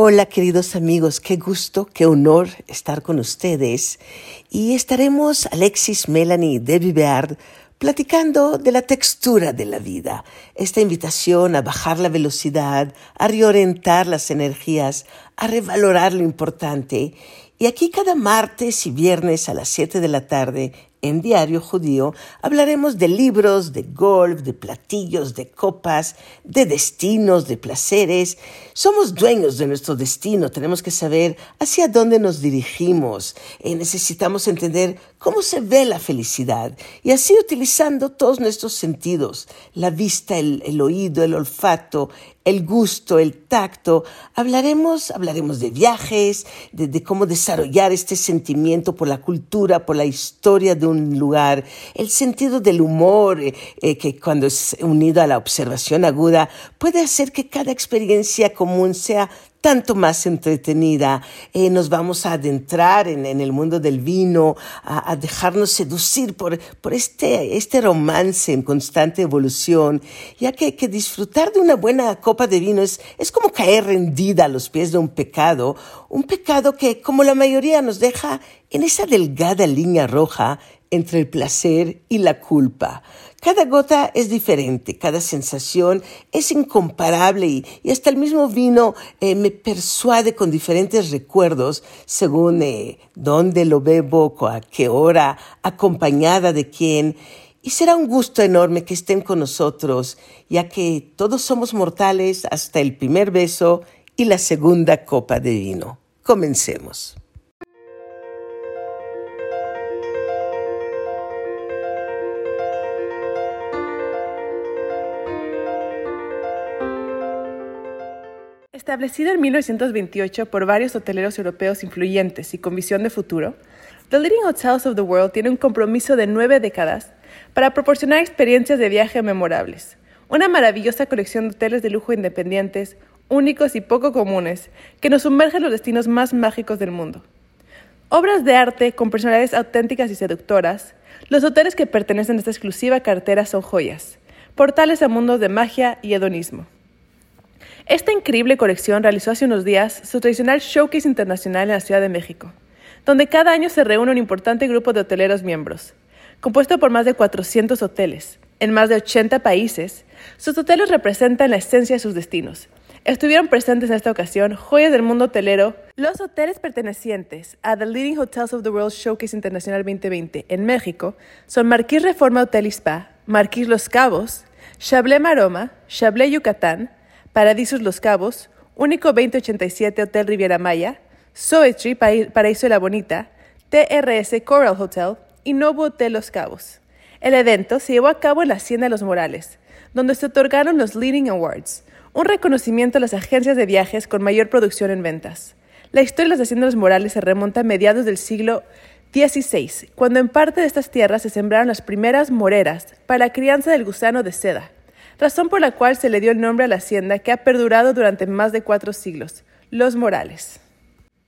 Hola queridos amigos, qué gusto, qué honor estar con ustedes. Y estaremos Alexis, Melanie y Debbie Beard platicando de la textura de la vida, esta invitación a bajar la velocidad, a reorientar las energías, a revalorar lo importante. Y aquí cada martes y viernes a las 7 de la tarde en Diario Judío hablaremos de libros, de golf, de platillos, de copas, de destinos, de placeres. Somos dueños de nuestro destino, tenemos que saber hacia dónde nos dirigimos. eh, necesitamos entender cómo se ve la felicidad y así utilizando todos nuestros sentidos, la vista, el, el oído, el olfato, el gusto, el tacto. Hablaremos, hablaremos de viajes, de, cómo desarrollar este sentimiento por la cultura, por la historia de un lugar, el sentido del humor, eh, eh, que cuando es unido a la observación aguda puede hacer que cada experiencia común sea tanto más entretenida. Eh, nos vamos a adentrar en, el mundo del vino, a, dejarnos seducir por, por este, este romance en constante evolución, ya que, que, disfrutar de una buena copa de vino es, es como caer rendida a los pies de un pecado, un pecado que, como la mayoría, nos deja en esa delgada línea roja entre el placer y la culpa. Cada gota es diferente, cada sensación es incomparable y, hasta el mismo vino eh, me persuade con diferentes recuerdos según eh, dónde lo bebo, a qué hora, acompañada de quién. Y será un gusto enorme que estén con nosotros, ya que todos somos mortales hasta el primer beso y la segunda copa de vino. Comencemos. Establecido en 1928 por varios hoteleros europeos influyentes y con visión de futuro, The Leading Hotels of the World tiene un compromiso de nueve décadas para proporcionar experiencias de viaje memorables, una maravillosa colección de hoteles de lujo independientes, únicos y poco comunes, que nos sumergen en los destinos más mágicos del mundo. Obras de arte con personalidades auténticas y seductoras, los hoteles que pertenecen a esta exclusiva cartera son joyas, portales a mundos de magia y hedonismo. Esta increíble colección realizó hace unos días su tradicional showcase internacional en la Ciudad de México, donde cada año se reúne un importante grupo de hoteleros miembros. Compuesto por más de 400 hoteles, en más de 80 países, sus hoteles representan la esencia de sus destinos. Estuvieron presentes en esta ocasión joyas del mundo hotelero. Los hoteles pertenecientes a The Leading Hotels of the World Showcase Internacional 2020 en México son Marquis Reforma Hotel y Spa, Marquis Los Cabos, Chablé Maroma, Chablé Yucatán, Paradisos Los Cabos, Único 2087 Hotel Riviera Maya, Soetry Paraíso de la Bonita, TRS Coral Hotel y Novo Hotel Los Cabos. El evento se llevó a cabo en la Hacienda los Morales, donde se otorgaron los Leading Awards, un reconocimiento a las agencias de viajes con mayor producción en ventas. La historia de las Haciendas Morales se remonta a mediados del siglo XVI, cuando en parte de estas tierras se sembraron las primeras moreras para la crianza del gusano de seda, razón por la cual se le dio el nombre a la hacienda que ha perdurado durante más de cuatro siglos, Los Morales.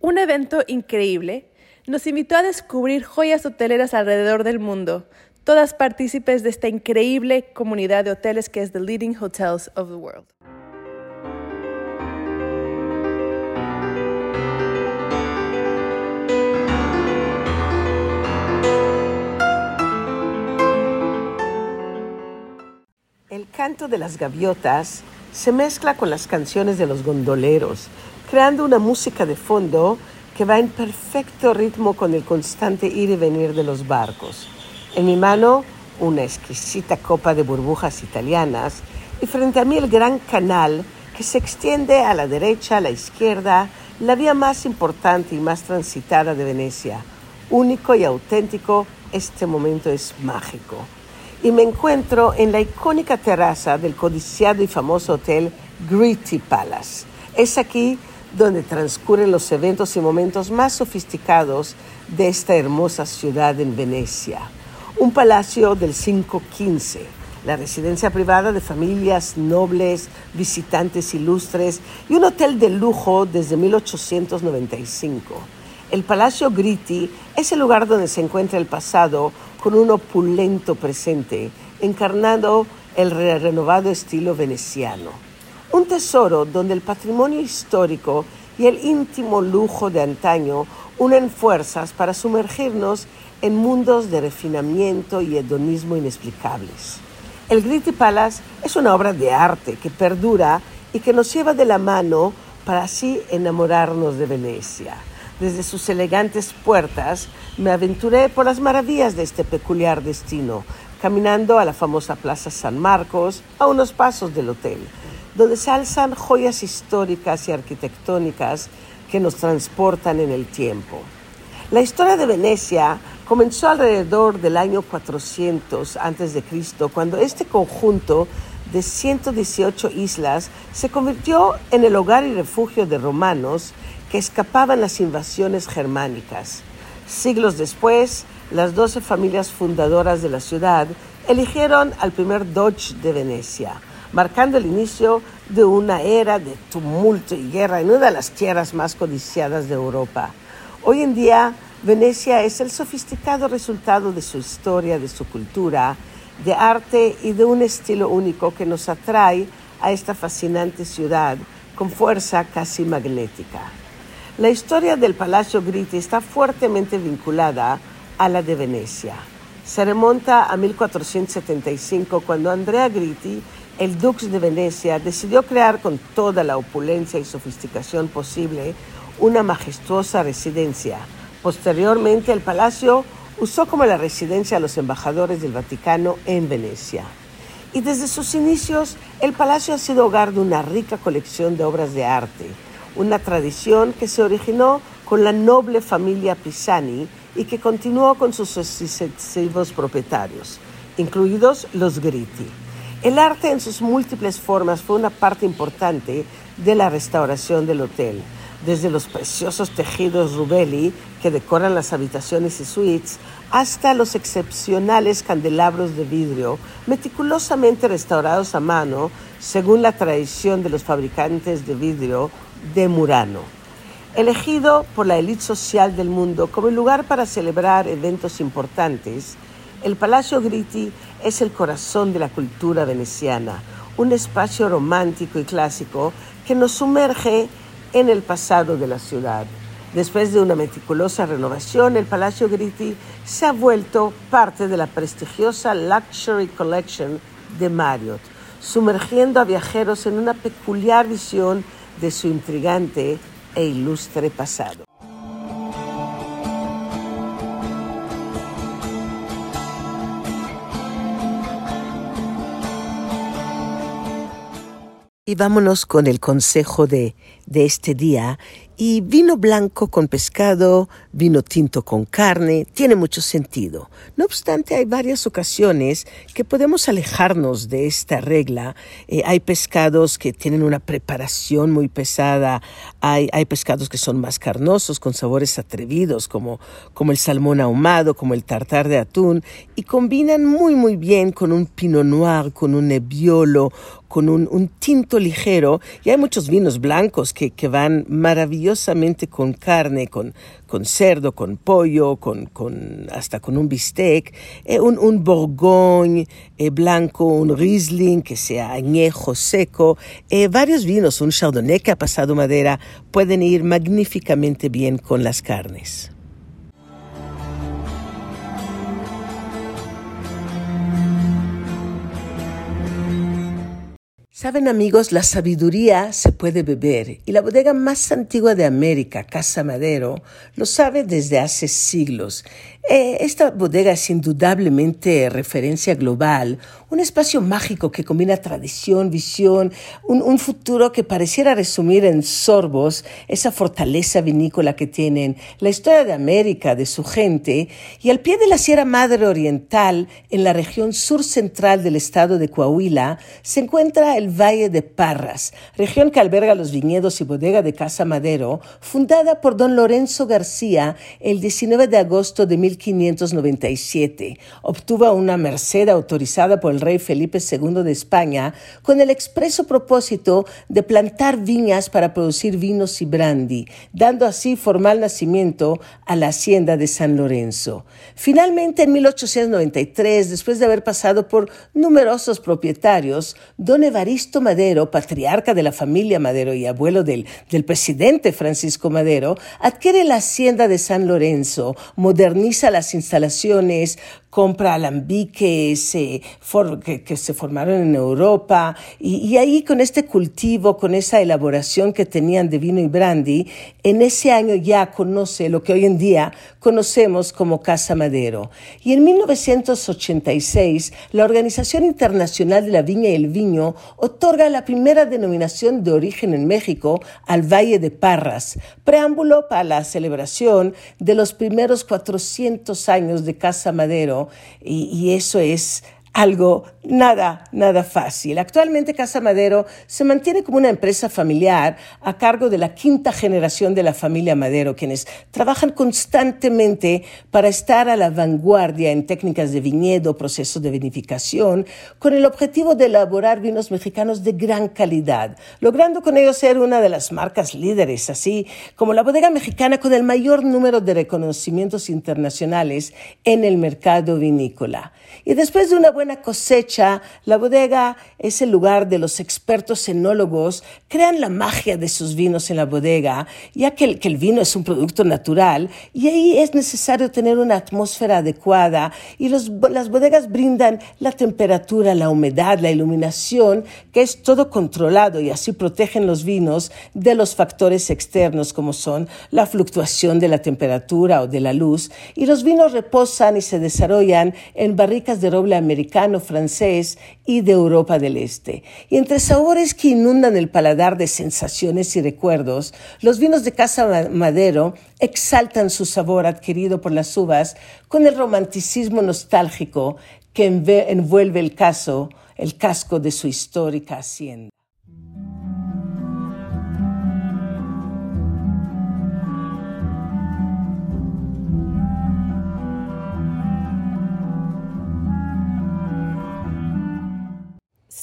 Un evento increíble nos invitó a descubrir joyas hoteleras alrededor del mundo, todas partícipes de esta increíble comunidad de hoteles que es The Leading Hotels of the World. Canto de las gaviotas se mezcla con las canciones de los gondoleros, creando una música de fondo que va en perfecto ritmo con el constante ir y venir de los barcos. En mi mano, una exquisita copa de burbujas italianas y frente a mí el gran canal que se extiende a la derecha, a la izquierda, la vía más importante y más transitada de Venecia. Único y auténtico, este momento es mágico y me encuentro en la icónica terraza del codiciado y famoso hotel Gritty Palace. Es aquí donde transcurren los eventos y momentos más sofisticados de esta hermosa ciudad en Venecia. Un palacio del 515, la residencia privada de familias nobles, visitantes ilustres y un hotel de lujo desde 1895. El Palacio Gritti es el lugar donde se encuentra el pasado con un opulento presente, encarnando el renovado estilo veneciano. Un tesoro donde el patrimonio histórico y el íntimo lujo de antaño unen fuerzas para sumergirnos en mundos de refinamiento y hedonismo inexplicables. El Gritti Palace es una obra de arte que perdura y que nos lleva de la mano para así enamorarnos de Venecia. Desde sus elegantes puertas me aventuré por las maravillas de este peculiar destino, caminando a la famosa Plaza San Marcos, a unos pasos del hotel, donde se alzan joyas históricas y arquitectónicas que nos transportan en el tiempo. La historia de Venecia comenzó alrededor del año 400 a.C., cuando este conjunto de 118 islas se convirtió en el hogar y refugio de romanos que escapaban las invasiones germánicas. Siglos después, las doce familias fundadoras de la ciudad eligieron al primer Doge de Venecia, marcando el inicio de una era de tumulto y guerra en una de las tierras más codiciadas de Europa. Hoy en día, Venecia es el sofisticado resultado de su historia, de su cultura, de arte y de un estilo único que nos atrae a esta fascinante ciudad con fuerza casi magnética. La historia del Palacio Gritti está fuertemente vinculada a la de Venecia. Se remonta a 1475 cuando Andrea Gritti, el Dux de Venecia, decidió crear con toda la opulencia y sofisticación posible una majestuosa residencia Posteriormente, el palacio usó como la residencia a los embajadores del Vaticano en Venecia. Y desde sus inicios, el palacio ha sido hogar de una rica colección de obras de arte, una tradición que se originó con la noble familia Pisani y que continuó con sus sucesivos propietarios, incluidos los Gritti. El arte en sus múltiples formas fue una parte importante de la restauración del hotel desde los preciosos tejidos Rubelli que decoran las habitaciones y suites hasta los excepcionales candelabros de vidrio meticulosamente restaurados a mano según la tradición de los fabricantes de vidrio de Murano. Elegido por la élite social del mundo como el lugar para celebrar eventos importantes, el Palacio Gritti es el corazón de la cultura veneciana, un espacio romántico y clásico que nos sumerge en el pasado de la ciudad. Después de una meticulosa renovación, el Palacio Gritti se ha vuelto parte de la prestigiosa Luxury Collection de Marriott, sumergiendo a viajeros en una peculiar visión de su intrigante e ilustre pasado. Y vámonos con el consejo de, de este día y vino blanco con pescado, vino tinto con carne, tiene mucho sentido. No obstante, hay varias ocasiones que podemos alejarnos de esta regla. Eh, hay pescados que tienen una preparación muy pesada, hay, hay, pescados que son más carnosos, con sabores atrevidos, como, como el salmón ahumado, como el tartar de atún, y combinan muy, muy bien con un pinot noir, con un nebbiolo, con un, un tinto ligero. Y hay muchos vinos blancos que, que van maravillosamente con carne, con, con cerdo, con pollo, con, con, hasta con un bistec, eh, un, un eh, blanco, un Riesling que sea añejo, seco, eh, varios vinos, un Chardonnay que ha pasado madera, pueden ir magníficamente bien con las carnes. Saben amigos, la sabiduría se puede beber y la bodega más antigua de América, Casa Madero, lo sabe desde hace siglos. Eh, esta bodega es indudablemente referencia global, un espacio mágico que combina tradición, visión, un, futuro que pareciera resumir en sorbos esa fortaleza vinícola que tienen, la historia de América, de su gente, y al pie de la Sierra Madre Oriental, en la región sur central del estado de Coahuila, se encuentra el Valle de Parras, región que alberga los viñedos y bodega de Casa Madero, fundada por don Lorenzo García el 19 de agosto de 1597. Obtuvo una merced autorizada por el rey Felipe II de España con el expreso propósito de plantar viñas para producir vinos y brandy, dando así formal nacimiento a la hacienda de San Lorenzo. Finalmente, en 1893, después de haber pasado por numerosos propietarios, don Evaristo Madero, patriarca de la familia Madero y abuelo del, del presidente Francisco Madero, adquiere la hacienda de San Lorenzo, moderniza las instalaciones, compra alambiques eh, que, se formaron en Europa y, ahí con este cultivo, con esa elaboración que tenían de vino y brandy, en ese año ya conoce lo que hoy en día conocemos como Casa Madero. Y en 1986 la Organización Internacional de la Viña y el Viño otorga la primera denominación de origen en México al Valle de Parras, preámbulo para la celebración de los primeros 400 años de Casa Madero y, y eso es algo nada, nada fácil. Actualmente Casa Madero se mantiene como una empresa familiar a cargo de la quinta generación de la familia Madero, quienes trabajan constantemente para estar a la vanguardia en técnicas de viñedo, procesos de vinificación, con el objetivo de elaborar vinos mexicanos de gran calidad, logrando con ello ser una de las marcas líderes, así como la bodega mexicana con el mayor número de reconocimientos internacionales en el mercado vinícola. Y después de una buena cosecha, la bodega es el lugar de los expertos enólogos, crean la magia de sus vinos en la bodega, ya que el, que el vino es un producto natural y ahí es necesario tener una atmósfera adecuada y los, las bodegas brindan la temperatura, la humedad, la iluminación, que es todo controlado y así protegen los vinos de los factores externos como son la fluctuación de la temperatura o de la luz y los vinos reposan y se desarrollan en barricas de roble americano, francés y de Europa del Este. Y entre sabores que inundan el paladar de sensaciones y recuerdos, los vinos de Casa Madero exaltan su sabor adquirido por las uvas con el romanticismo nostálgico que envuelve el caso, el casco de su histórica hacienda.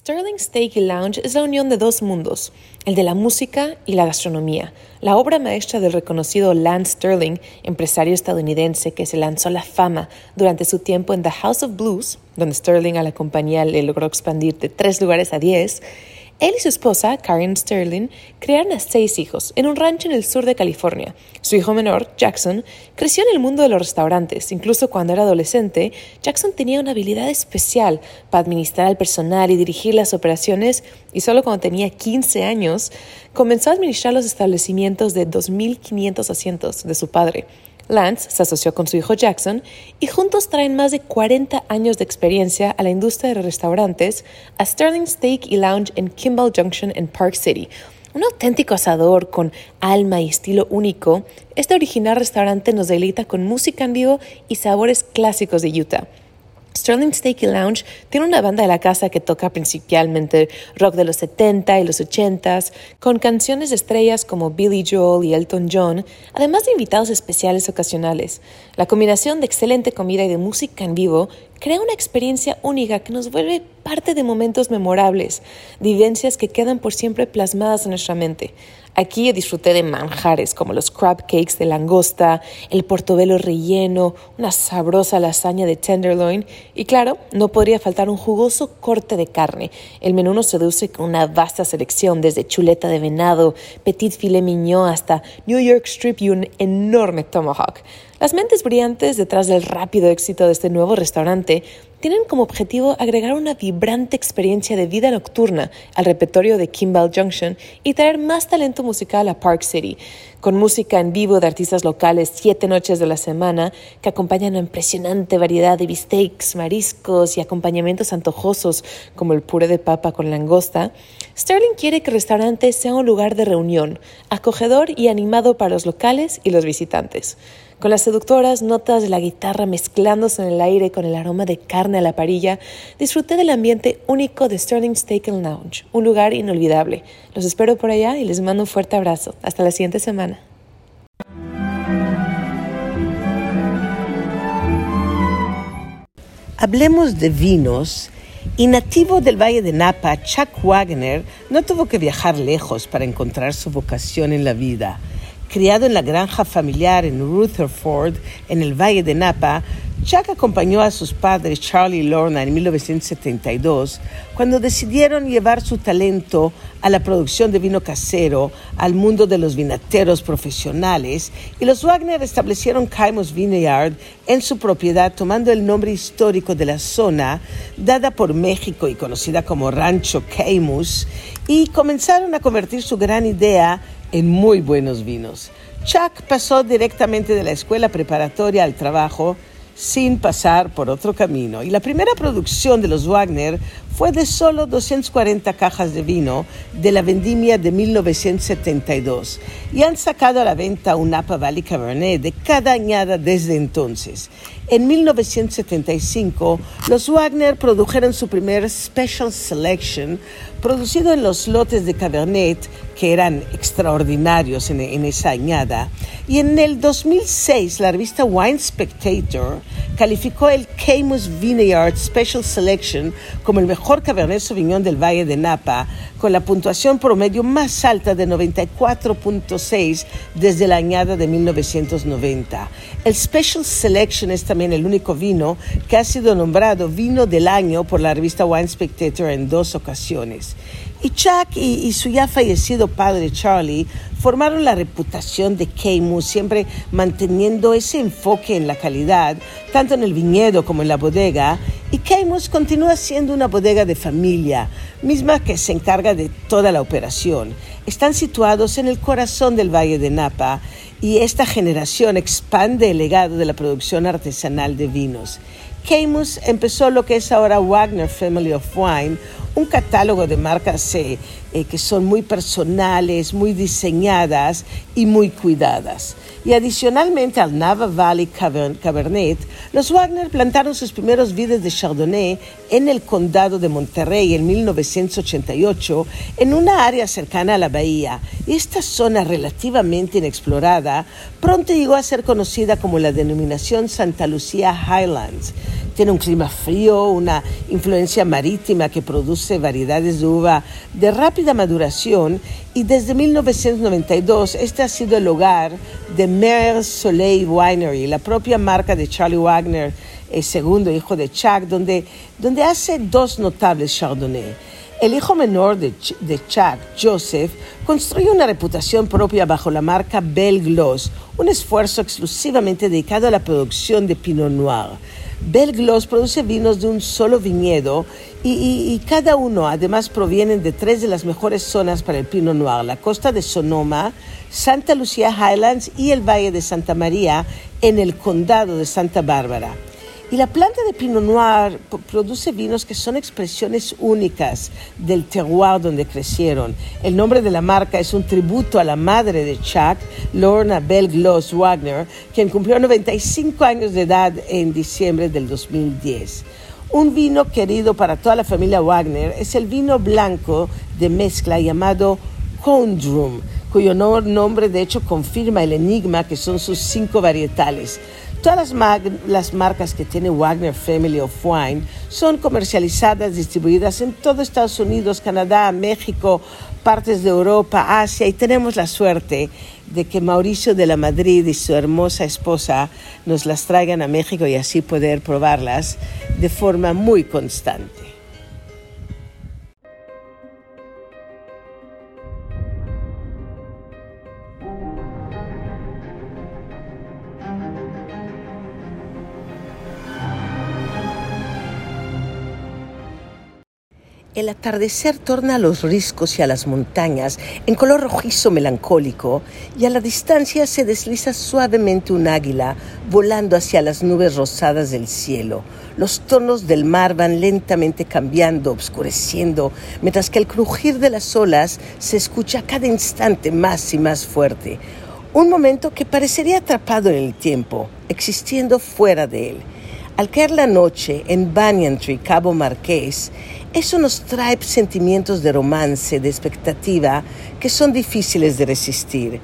Sterling Steak Lounge es la unión de dos mundos, el de la música y la gastronomía. La obra maestra del reconocido Lance Sterling, empresario estadounidense que se lanzó a la fama durante su tiempo en The House of Blues, donde Sterling a la compañía le logró expandir de tres lugares a diez, él y su esposa, Karen Sterling, crearon a seis hijos en un rancho en el sur de California. Su hijo menor, Jackson, creció en el mundo de los restaurantes. Incluso cuando era adolescente, Jackson tenía una habilidad especial para administrar al personal y dirigir las operaciones y solo cuando tenía 15 años comenzó a administrar los establecimientos de 2.500 asientos de su padre. Lance se asoció con su hijo Jackson y juntos traen más de 40 años de experiencia a la industria de restaurantes a Sterling Steak y Lounge en Kimball Junction en Park City. Un auténtico asador con alma y estilo único, este original restaurante nos deleita con música en vivo y sabores clásicos de Utah. Sterling Steak Lounge tiene una banda de la casa que toca principalmente rock de los 70 y los 80 con canciones de estrellas como Billy Joel y Elton John, además de invitados especiales ocasionales. La combinación de excelente comida y de música en vivo crea una experiencia única que nos vuelve parte de momentos memorables, vivencias que quedan por siempre plasmadas en nuestra mente. Aquí disfruté de manjares como los crab cakes de langosta, el portobelo relleno, una sabrosa lasaña de tenderloin y claro, no podría faltar un jugoso corte de carne. El menú nos seduce con una vasta selección desde chuleta de venado, petit filet mignon hasta New York strip y un enorme tomahawk. Las mentes brillantes detrás del rápido éxito de este nuevo restaurante tienen como objetivo agregar una vibrante experiencia de vida nocturna al repertorio de Kimball Junction y traer más talento musical a Park City, con música en vivo de artistas locales siete noches de la semana que acompañan a impresionante variedad de beefsteaks, mariscos y acompañamientos antojosos como el puré de papa con langosta. Sterling quiere que el restaurante sea un lugar de reunión, acogedor y animado para los locales y los visitantes con las seductoras notas de la guitarra mezclándose en el aire con el aroma de carne a la parilla, disfruté del ambiente único de Sterling Steak and Lounge, un lugar inolvidable. Los espero por allá y les mando un fuerte abrazo. Hasta la siguiente semana. hablemos de vinos y nativo del Valle de Napa, Chuck Wagner no tuvo que viajar lejos para encontrar su vocación en la vida. Criado en la granja familiar en Rutherford, en el Valle de Napa, Chuck acompañó a sus padres Charlie y Lorna en 1972 cuando decidieron llevar su talento a la producción de vino casero al mundo de los vinateros profesionales y los Wagner establecieron Camus Vineyard en su propiedad tomando el nombre histórico de la zona dada por México y conocida como Rancho Camus y comenzaron a convertir su gran idea en muy buenos vinos. Chuck pasó directamente de la escuela preparatoria al trabajo sin pasar por otro camino. Y la primera producción de los Wagner fue de solo 240 cajas de vino de la vendimia de 1972 y han sacado a la venta un Napa Valley Cabernet de cada añada desde entonces. En 1975, los Wagner produjeron su primer Special Selection, producido en los lotes de Cabernet, que eran extraordinarios en, en esa añada. Y en el 2006, la revista Wine Spectator calificó el Camus Vineyard Special Selection como el mejor Cabernet Sauvignon del Valle de Napa, con la puntuación promedio más alta de 94.6 desde la añada de 1990. El Special Selection es también el único vino que ha sido nombrado vino del año por la revista Wine Spectator en dos ocasiones. Y Chuck y, su ya fallecido padre Charlie formaron la reputación de Camus, siempre manteniendo ese enfoque en la calidad, tanto en el viñedo como en la bodega. Y Camus continúa siendo una bodega de familia, misma que se encarga de toda la operación. Están situados en el corazón del Valle de Napa y esta generación expande el legado de la producción artesanal de vinos. Camus empezó lo que es ahora Wagner Family of Wine, un catálogo de marcas eh, eh, que son muy personales, muy diseñadas y muy cuidadas. Y adicionalmente al Nava Valley Cabernet, los Wagner plantaron sus primeros vides de Chardonnay en el condado de Monterrey en 1988, en una área cercana a la bahía. Y esta zona relativamente inexplorada pronto llegó a ser conocida como la denominación Santa Lucía Highlands tiene un clima frío, una influencia marítima que produce variedades de uva de rápida maduración y desde 1992 este ha sido el hogar de Mer Soleil Winery, la propia marca de Charlie Wagner, el segundo hijo de Chuck, donde, donde hace dos notables Chardonnay. El hijo menor de, de, Chuck, Joseph, construye una reputación propia bajo la marca Belle Gloss, un esfuerzo exclusivamente dedicado a la producción de Pinot Noir. Belglos produce vinos de un solo viñedo y, cada uno además provienen de tres de las mejores zonas para el Pinot Noir, la costa de Sonoma, Santa Lucía Highlands y el Valle de Santa María en el condado de Santa Bárbara. Y la planta de Pinot Noir produce vinos que son expresiones únicas del terroir donde crecieron. El nombre de la marca es un tributo a la madre de Chuck, Lorna Bell Gloss Wagner, quien cumplió 95 años de edad en diciembre del 2010. Un vino querido para toda la familia Wagner es el vino blanco de mezcla llamado Condrum, cuyo nombre de hecho confirma el enigma que son sus cinco varietales. Todas las, marcas que tiene Wagner Family of Wine son comercializadas, distribuidas en todo Estados Unidos, Canadá, México, partes de Europa, Asia y tenemos la suerte de que Mauricio de la Madrid y su hermosa esposa nos las traigan a México y así poder probarlas de forma muy constante. El atardecer torna a los riscos y a las montañas en color rojizo melancólico y a la distancia se desliza suavemente un águila volando hacia las nubes rosadas del cielo. Los tonos del mar van lentamente cambiando, obscureciendo, mientras que el crujir de las olas se escucha cada instante más y más fuerte. Un momento que parecería atrapado en el tiempo, existiendo fuera de él. Al caer la noche en Banyan Tree, Cabo Marqués, eso nos trae sentimientos de romance, de expectativa, que son difíciles de resistir.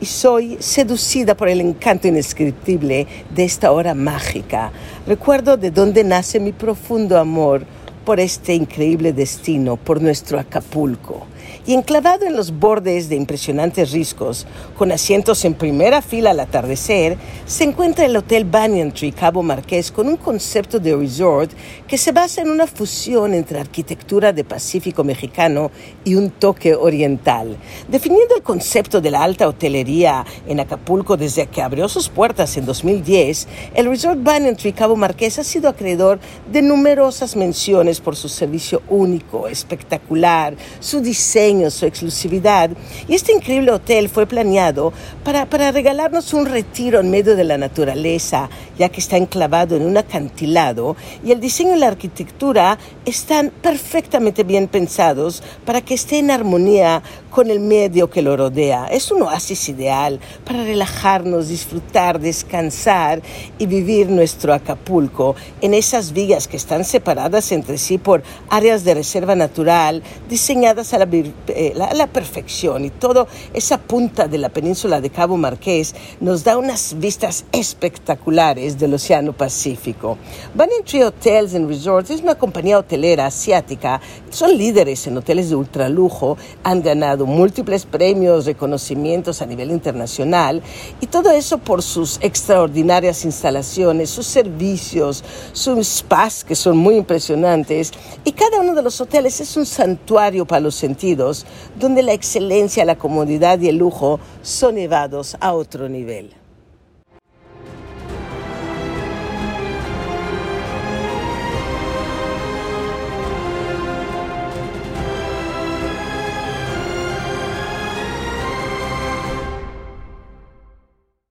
y soy seducida por el encanto indescriptible de esta hora mágica. Recuerdo de dónde nace mi profundo amor por este increíble destino, por nuestro Acapulco y enclavado en los bordes de impresionantes riscos, con asientos en primera fila al atardecer, se encuentra el Hotel Banyan Tree Cabo Marqués con un concepto de resort que se basa en una fusión entre arquitectura de Pacífico mexicano y un toque oriental. Definiendo el concepto de la alta hotelería en Acapulco desde que abrió sus puertas en 2010, el Resort Banyan Tree Cabo Marqués ha sido acreedor de numerosas menciones por su servicio único, espectacular, su diseño, su exclusividad. Y este increíble hotel fue planeado para, para regalarnos un retiro en medio de la naturaleza, ya que está enclavado en un acantilado y el diseño y la arquitectura están perfectamente bien pensados para que esté en armonía con el medio que lo rodea. Es un oasis ideal para relajarnos, disfrutar, descansar y vivir nuestro Acapulco en esas vigas que están separadas entre sí por áreas de reserva natural diseñadas a la, eh, la, perfección y toda esa punta de la península de Cabo Marqués nos da unas vistas espectaculares del Océano Pacífico. Banyan Tree Hotels and Resorts es una compañía hotelera asiática, son líderes en hoteles de ultralujo, han ganado múltiples premios, reconocimientos a nivel internacional y todo eso por sus extraordinarias instalaciones, sus servicios, sus spas que son muy impresionantes y cada uno de los hoteles es un santuario para los sentidos donde la excelencia, la comodidad y el lujo son llevados a otro nivel.